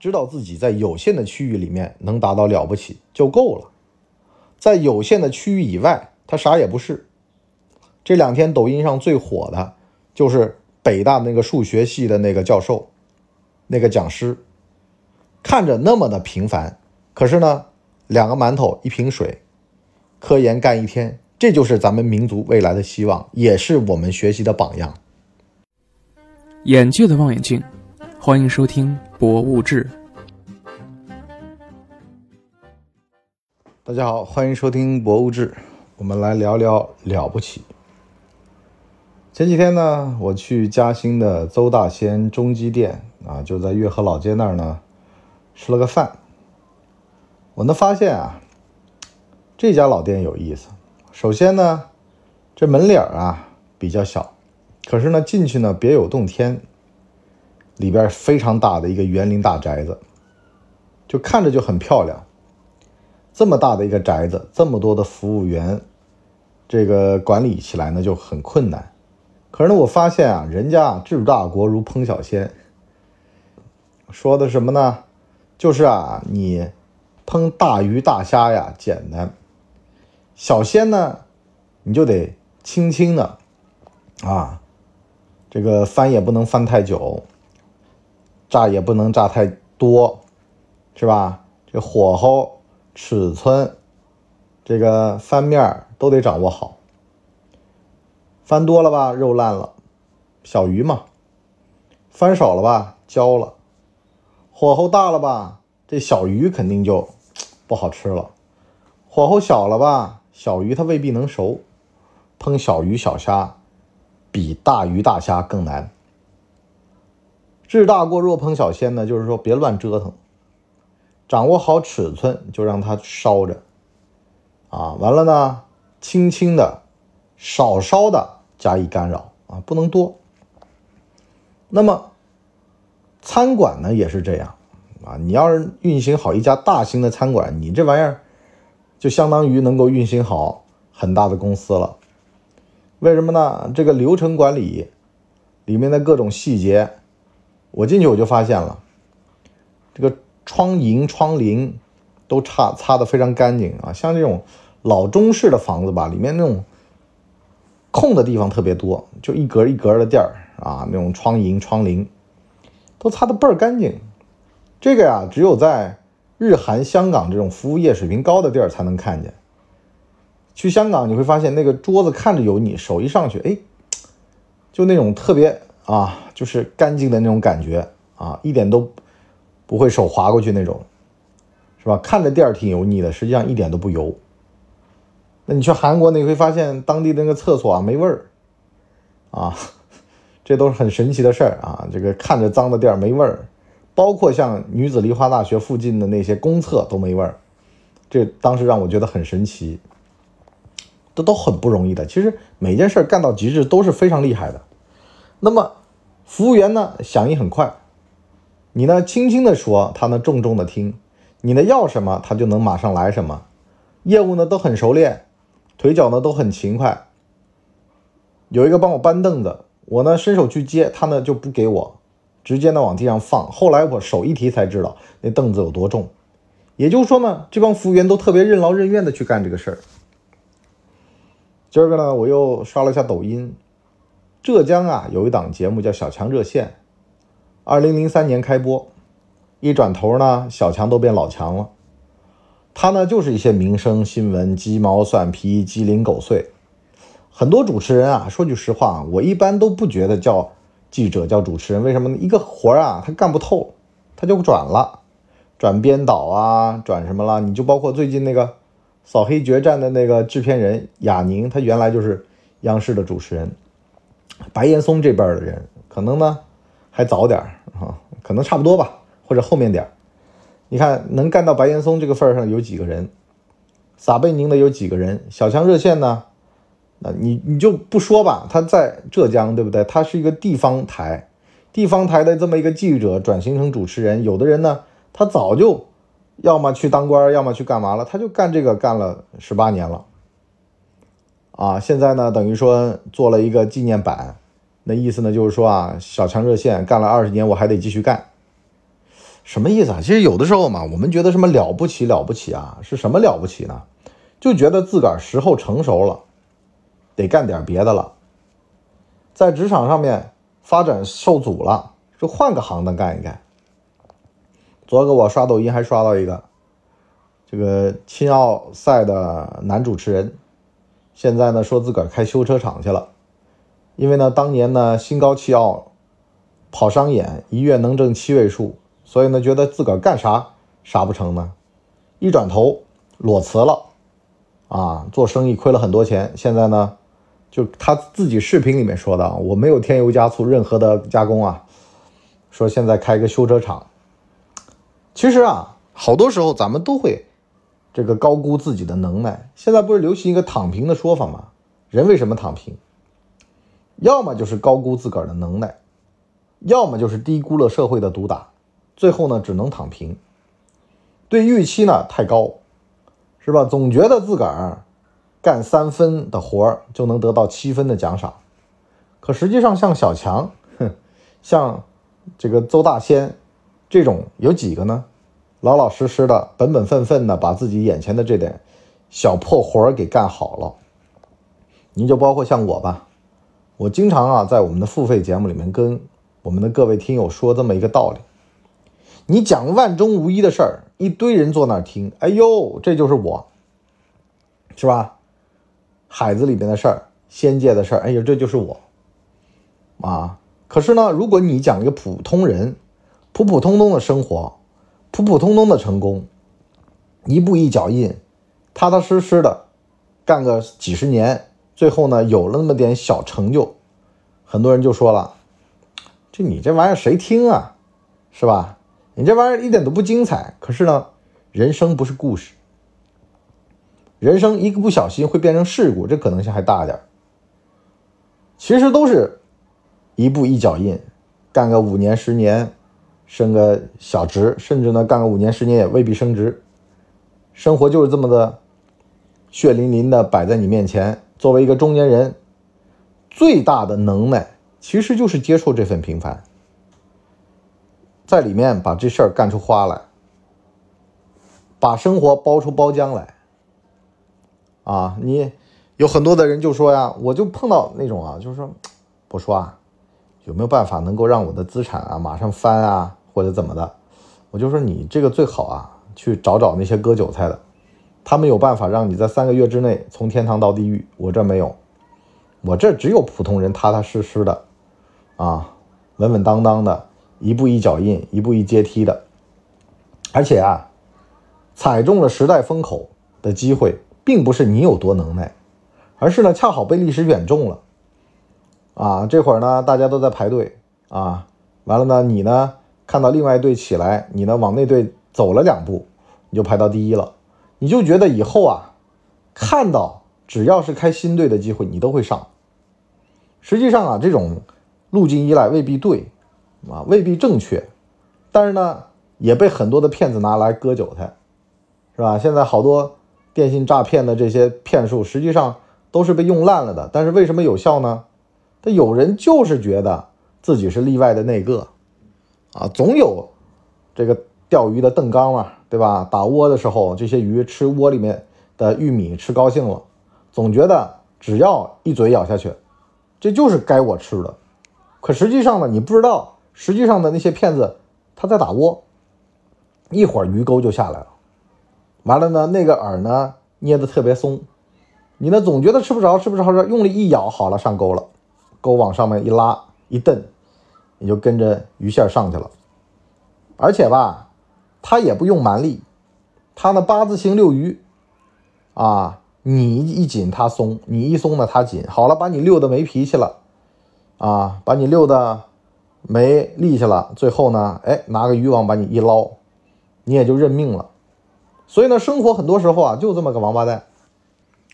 知道自己在有限的区域里面能达到了不起就够了，在有限的区域以外，他啥也不是。这两天抖音上最火的就是北大那个数学系的那个教授，那个讲师，看着那么的平凡，可是呢，两个馒头一瓶水，科研干一天，这就是咱们民族未来的希望，也是我们学习的榜样。眼界的望远镜，欢迎收听《博物志》。大家好，欢迎收听《博物志》，我们来聊聊了不起。前几天呢，我去嘉兴的邹大仙中基店啊，就在月河老街那儿呢，吃了个饭。我能发现啊，这家老店有意思。首先呢，这门脸啊比较小，可是呢进去呢别有洞天，里边非常大的一个园林大宅子，就看着就很漂亮。这么大的一个宅子，这么多的服务员，这个管理起来呢就很困难。可是呢，我发现啊，人家治大国如烹小鲜，说的什么呢？就是啊，你烹大鱼大虾呀简单，小鲜呢，你就得轻轻的啊，这个翻也不能翻太久，炸也不能炸太多，是吧？这火候、尺寸，这个翻面都得掌握好。翻多了吧，肉烂了，小鱼嘛；翻少了吧，焦了；火候大了吧，这小鱼肯定就不好吃了；火候小了吧，小鱼它未必能熟。烹小鱼小虾，比大鱼大虾更难。治大过若烹小鲜呢，就是说别乱折腾，掌握好尺寸，就让它烧着。啊，完了呢，轻轻的，少烧的。加以干扰啊，不能多。那么，餐馆呢也是这样啊。你要是运行好一家大型的餐馆，你这玩意儿就相当于能够运行好很大的公司了。为什么呢？这个流程管理里面的各种细节，我进去我就发现了，这个窗楹、窗棂都擦擦的非常干净啊。像这种老中式的房子吧，里面那种。空的地方特别多，就一格一格的地儿啊，那种窗楹、窗棂都擦的倍儿干净。这个呀，只有在日韩、香港这种服务业水平高的地儿才能看见。去香港你会发现，那个桌子看着油腻，手一上去，哎，就那种特别啊，就是干净的那种感觉啊，一点都不会手滑过去那种，是吧？看着地儿挺油腻的，实际上一点都不油。那你去韩国，你会发现当地的那个厕所啊没味儿，啊，这都是很神奇的事儿啊。这个看着脏的地儿没味儿，包括像女子梨花大学附近的那些公厕都没味儿，这当时让我觉得很神奇。这都很不容易的，其实每件事干到极致都是非常厉害的。那么服务员呢，响应很快，你呢轻轻的说，他呢重重的听，你呢要什么，他就能马上来什么，业务呢都很熟练。腿脚呢都很勤快，有一个帮我搬凳子，我呢伸手去接，他呢就不给我，直接呢往地上放。后来我手一提才知道那凳子有多重，也就是说呢，这帮服务员都特别任劳任怨的去干这个事儿。今儿个呢，我又刷了一下抖音，浙江啊有一档节目叫《小强热线》，二零零三年开播，一转头呢，小强都变老强了。他呢，就是一些民生新闻，鸡毛蒜皮、鸡零狗碎。很多主持人啊，说句实话，我一般都不觉得叫记者叫主持人。为什么呢？一个活啊，他干不透，他就转了，转编导啊，转什么了？你就包括最近那个《扫黑决战》的那个制片人亚宁，他原来就是央视的主持人。白岩松这边的人，可能呢还早点啊，可能差不多吧，或者后面点。你看，能干到白岩松这个份儿上有几个人？撒贝宁的有几个人？小强热线呢？那你你就不说吧，他在浙江，对不对？他是一个地方台，地方台的这么一个记者转型成主持人。有的人呢，他早就要么去当官，要么去干嘛了，他就干这个干了十八年了。啊，现在呢，等于说做了一个纪念版，那意思呢就是说啊，小强热线干了二十年，我还得继续干。什么意思啊？其实有的时候嘛，我们觉得什么了不起了不起啊，是什么了不起呢？就觉得自个儿时候成熟了，得干点别的了，在职场上面发展受阻了，就换个行当干一干。昨个我刷抖音还刷到一个，这个青奥赛的男主持人，现在呢说自个儿开修车厂去了，因为呢当年呢心高气傲，跑商演一月能挣七位数。所以呢，觉得自个儿干啥啥不成呢？一转头裸辞了，啊，做生意亏了很多钱。现在呢，就他自己视频里面说的，我没有添油加醋任何的加工啊。说现在开一个修车厂。其实啊，好多时候咱们都会这个高估自己的能耐。现在不是流行一个躺平的说法吗？人为什么躺平？要么就是高估自个儿的能耐，要么就是低估了社会的毒打。最后呢，只能躺平。对预期呢太高，是吧？总觉得自个儿干三分的活儿就能得到七分的奖赏，可实际上像小强，哼，像这个邹大仙这种有几个呢？老老实实的、本本分分的把自己眼前的这点小破活儿给干好了。您就包括像我吧，我经常啊在我们的付费节目里面跟我们的各位听友说这么一个道理。你讲万中无一的事儿，一堆人坐那儿听，哎呦，这就是我，是吧？海子里边的事儿，仙界的事儿，哎呦，这就是我，啊！可是呢，如果你讲一个普通人，普普通通的生活，普普通通的成功，一步一脚印，踏踏实实的干个几十年，最后呢，有了那么点小成就，很多人就说了，这你这玩意儿谁听啊，是吧？你这玩意儿一点都不精彩，可是呢，人生不是故事，人生一个不小心会变成事故，这可能性还大点其实都是一步一脚印，干个五年十年，升个小职，甚至呢干个五年十年也未必升职。生活就是这么的血淋淋的摆在你面前。作为一个中年人，最大的能耐其实就是接受这份平凡。在里面把这事儿干出花来，把生活包出包浆来。啊，你有很多的人就说呀，我就碰到那种啊，就是说，我说啊，有没有办法能够让我的资产啊马上翻啊，或者怎么的？我就说你这个最好啊，去找找那些割韭菜的，他们有办法让你在三个月之内从天堂到地狱。我这没有，我这只有普通人踏踏实实的，啊，稳稳当当的。一步一脚印，一步一阶梯的，而且啊，踩中了时代风口的机会，并不是你有多能耐，而是呢，恰好被历史选中了。啊，这会儿呢，大家都在排队啊，完了呢，你呢看到另外一队起来，你呢往那队走了两步，你就排到第一了，你就觉得以后啊，看到只要是开新队的机会，你都会上。实际上啊，这种路径依赖未必对。啊，未必正确，但是呢，也被很多的骗子拿来割韭菜，是吧？现在好多电信诈骗的这些骗术，实际上都是被用烂了的。但是为什么有效呢？他有人就是觉得自己是例外的那个，啊，总有这个钓鱼的邓刚嘛，对吧？打窝的时候，这些鱼吃窝里面的玉米吃高兴了，总觉得只要一嘴咬下去，这就是该我吃的。可实际上呢，你不知道。实际上的那些骗子，他在打窝，一会儿鱼钩就下来了，完了呢，那个饵呢捏的特别松，你呢总觉得吃不着，吃不着，用力一咬，好了上钩了，钩往上面一拉一蹬，你就跟着鱼线上去了，而且吧，他也不用蛮力，他那八字形遛鱼，啊，你一紧他松，你一松呢他紧，好了，把你溜的没脾气了，啊，把你溜的。没力气了，最后呢，哎，拿个渔网把你一捞，你也就认命了。所以呢，生活很多时候啊，就这么个王八蛋。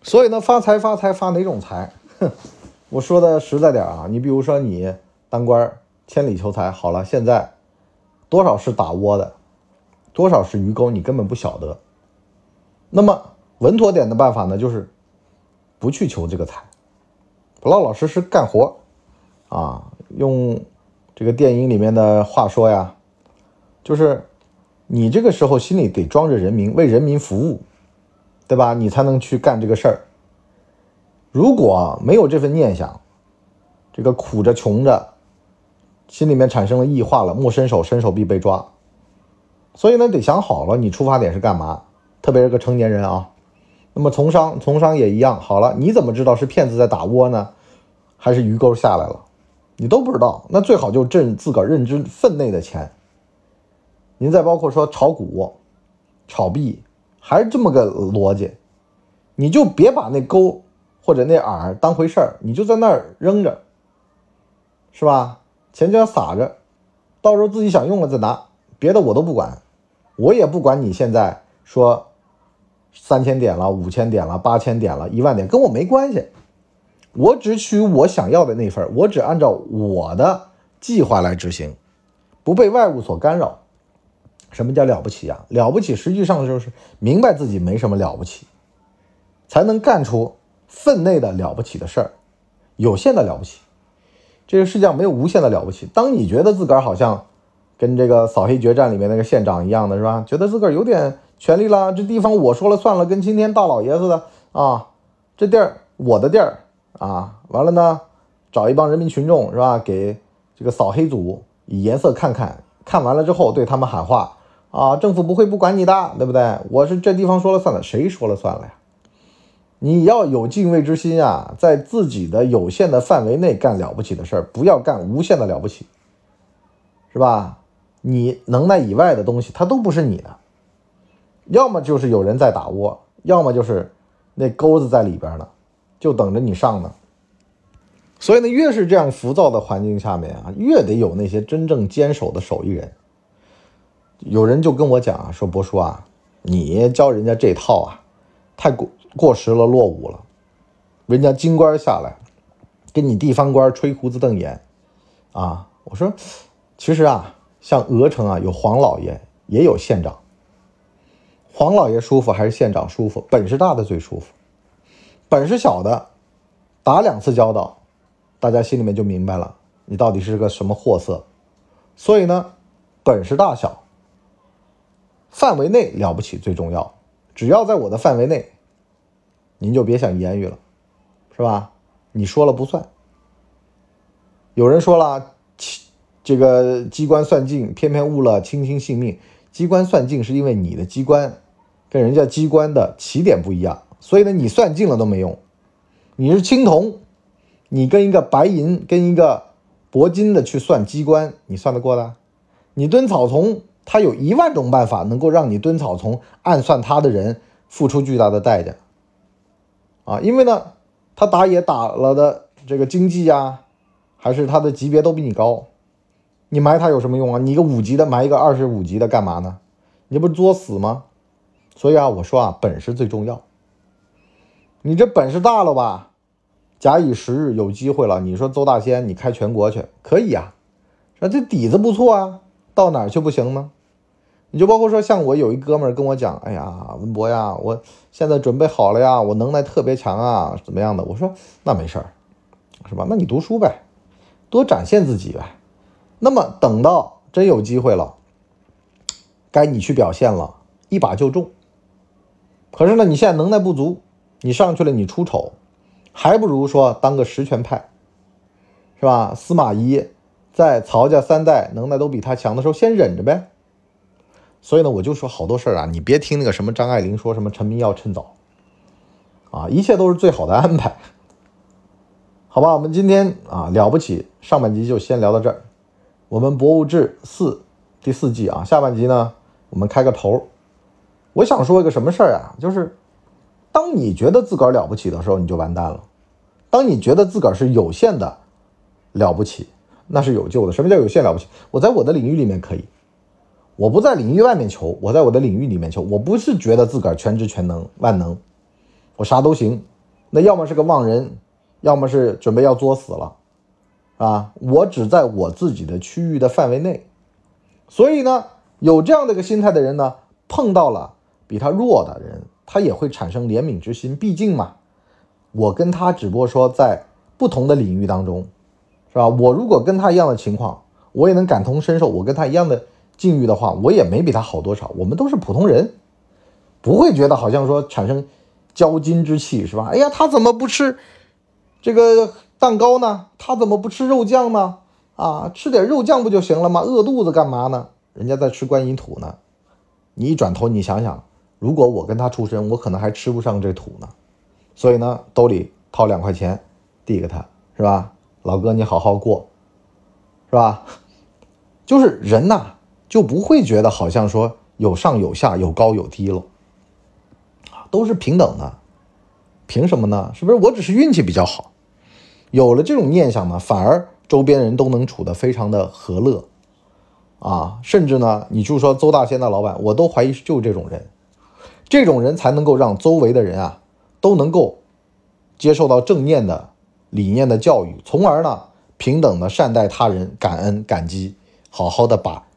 所以呢，发财发财发哪种财？哼，我说的实在点啊，你比如说你当官千里求财，好了，现在多少是打窝的，多少是鱼钩，你根本不晓得。那么稳妥点的办法呢，就是不去求这个财，老老实实干活啊，用。这个电影里面的话说呀，就是你这个时候心里得装着人民，为人民服务，对吧？你才能去干这个事儿。如果没有这份念想，这个苦着穷着，心里面产生了异化了，莫伸手，伸手必被抓。所以呢，得想好了，你出发点是干嘛？特别是个成年人啊。那么从商，从商也一样。好了，你怎么知道是骗子在打窝呢，还是鱼钩下来了？你都不知道。那最好就挣自个儿认知分内的钱。您再包括说炒股、炒币，还是这么个逻辑，你就别把那钩或者那饵当回事儿，你就在那儿扔着，是吧？钱就要撒着，到时候自己想用了再拿，别的我都不管，我也不管你现在说三千点了、五千点了、八千点了、一万点，跟我没关系，我只取我想要的那份，我只按照我的计划来执行，不被外物所干扰。什么叫了不起啊？了不起，实际上就是明白自己没什么了不起，才能干出分内的了不起的事儿，有限的了不起。这个世界上没有无限的了不起。当你觉得自个儿好像跟这个扫黑决战里面那个县长一样的是吧？觉得自个儿有点权利了，这地方我说了算了，跟今天大老爷似的啊，这地儿我的地儿啊，完了呢，找一帮人民群众是吧？给这个扫黑组以颜色看看，看完了之后对他们喊话。啊，政府不会不管你的，对不对？我是这地方说了算的，谁说了算了呀？你要有敬畏之心啊，在自己的有限的范围内干了不起的事儿，不要干无限的了不起，是吧？你能耐以外的东西，它都不是你的，要么就是有人在打窝，要么就是那钩子在里边呢，就等着你上呢。所以呢，越是这样浮躁的环境下面啊，越得有那些真正坚守的手艺人。有人就跟我讲啊，说博叔啊，你教人家这套啊，太过过时了，落伍了。人家京官下来，跟你地方官吹胡子瞪眼，啊，我说，其实啊，像鹅城啊，有黄老爷，也有县长。黄老爷舒服还是县长舒服？本事大的最舒服，本事小的，打两次交道，大家心里面就明白了，你到底是个什么货色。所以呢，本事大小。范围内了不起最重要，只要在我的范围内，您就别想言语了，是吧？你说了不算。有人说了，这个机关算尽，偏偏误了卿卿性命。机关算尽是因为你的机关跟人家机关的起点不一样，所以呢，你算尽了都没用。你是青铜，你跟一个白银、跟一个铂金的去算机关，你算得过的？你蹲草丛。他有一万种办法能够让你蹲草丛，暗算他的人付出巨大的代价，啊，因为呢，他打野打了的这个经济呀，还是他的级别都比你高，你埋他有什么用啊？你一个五级的埋一个二十五级的干嘛呢？你不是作死吗？所以啊，我说啊，本事最重要。你这本事大了吧？假以时日，有机会了，你说邹大仙，你开全国去可以呀？说这底子不错啊，到哪儿去不行呢？你就包括说，像我有一哥们儿跟我讲，哎呀，文博呀，我现在准备好了呀，我能耐特别强啊，怎么样的？我说那没事儿，是吧？那你读书呗，多展现自己呗。那么等到真有机会了，该你去表现了，一把就中。可是呢，你现在能耐不足，你上去了你出丑，还不如说当个实权派，是吧？司马懿在曹家三代能耐都比他强的时候，先忍着呗。所以呢，我就说好多事儿啊，你别听那个什么张爱玲说什么“成名要趁早”，啊，一切都是最好的安排，好吧？我们今天啊了不起，上半集就先聊到这儿。我们《博物志》四第四季啊，下半集呢，我们开个头。我想说一个什么事儿啊？就是当你觉得自个儿了不起的时候，你就完蛋了；当你觉得自个儿是有限的了不起，那是有救的。什么叫有限了不起？我在我的领域里面可以。我不在领域外面求，我在我的领域里面求。我不是觉得自个儿全知全能万能，我啥都行。那要么是个妄人，要么是准备要作死了，啊！我只在我自己的区域的范围内。所以呢，有这样的一个心态的人呢，碰到了比他弱的人，他也会产生怜悯之心。毕竟嘛，我跟他只不过说在不同的领域当中，是吧？我如果跟他一样的情况，我也能感同身受。我跟他一样的。境遇的话，我也没比他好多少。我们都是普通人，不会觉得好像说产生骄矜之气，是吧？哎呀，他怎么不吃这个蛋糕呢？他怎么不吃肉酱呢？啊，吃点肉酱不就行了吗？饿肚子干嘛呢？人家在吃观音土呢。你一转头，你想想，如果我跟他出身，我可能还吃不上这土呢。所以呢，兜里掏两块钱，递给他，是吧？老哥，你好好过，是吧？就是人呐，就不会觉得好像说有上有下，有高有低了，啊，都是平等的。凭什么呢？是不是我只是运气比较好？有了这种念想呢，反而周边人都能处得非常的和乐，啊，甚至呢，你就说邹大仙的老板，我都怀疑就这种人，这种人才能够让周围的人啊。都能够接受到正念的理念的教育，从而呢平等的善待他人，感恩感激，好好的把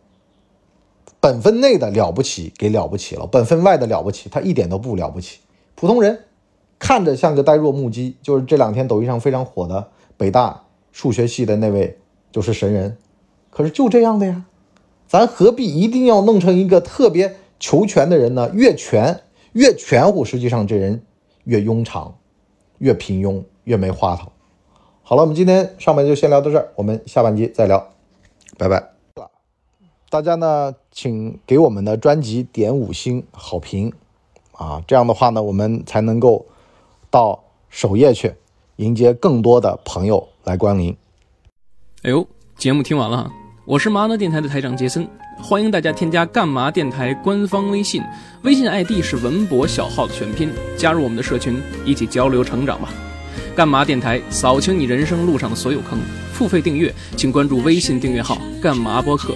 本分内的了不起给了不起了，本分外的了不起，他一点都不了不起。普通人看着像个呆若木鸡，就是这两天抖音上非常火的北大数学系的那位就是神人，可是就这样的呀，咱何必一定要弄成一个特别求全的人呢？越全越全乎，实际上这人。越庸常，越平庸，越没花头。好了，我们今天上半集就先聊到这儿，我们下半集再聊，拜拜。大家呢，请给我们的专辑点五星好评啊，这样的话呢，我们才能够到首页去迎接更多的朋友来光临。哎呦，节目听完了，我是麻辣电台的台长杰森。欢迎大家添加干嘛电台官方微信，微信 ID 是文博小号的全拼，加入我们的社群，一起交流成长吧。干嘛电台扫清你人生路上的所有坑，付费订阅请关注微信订阅号干嘛播客。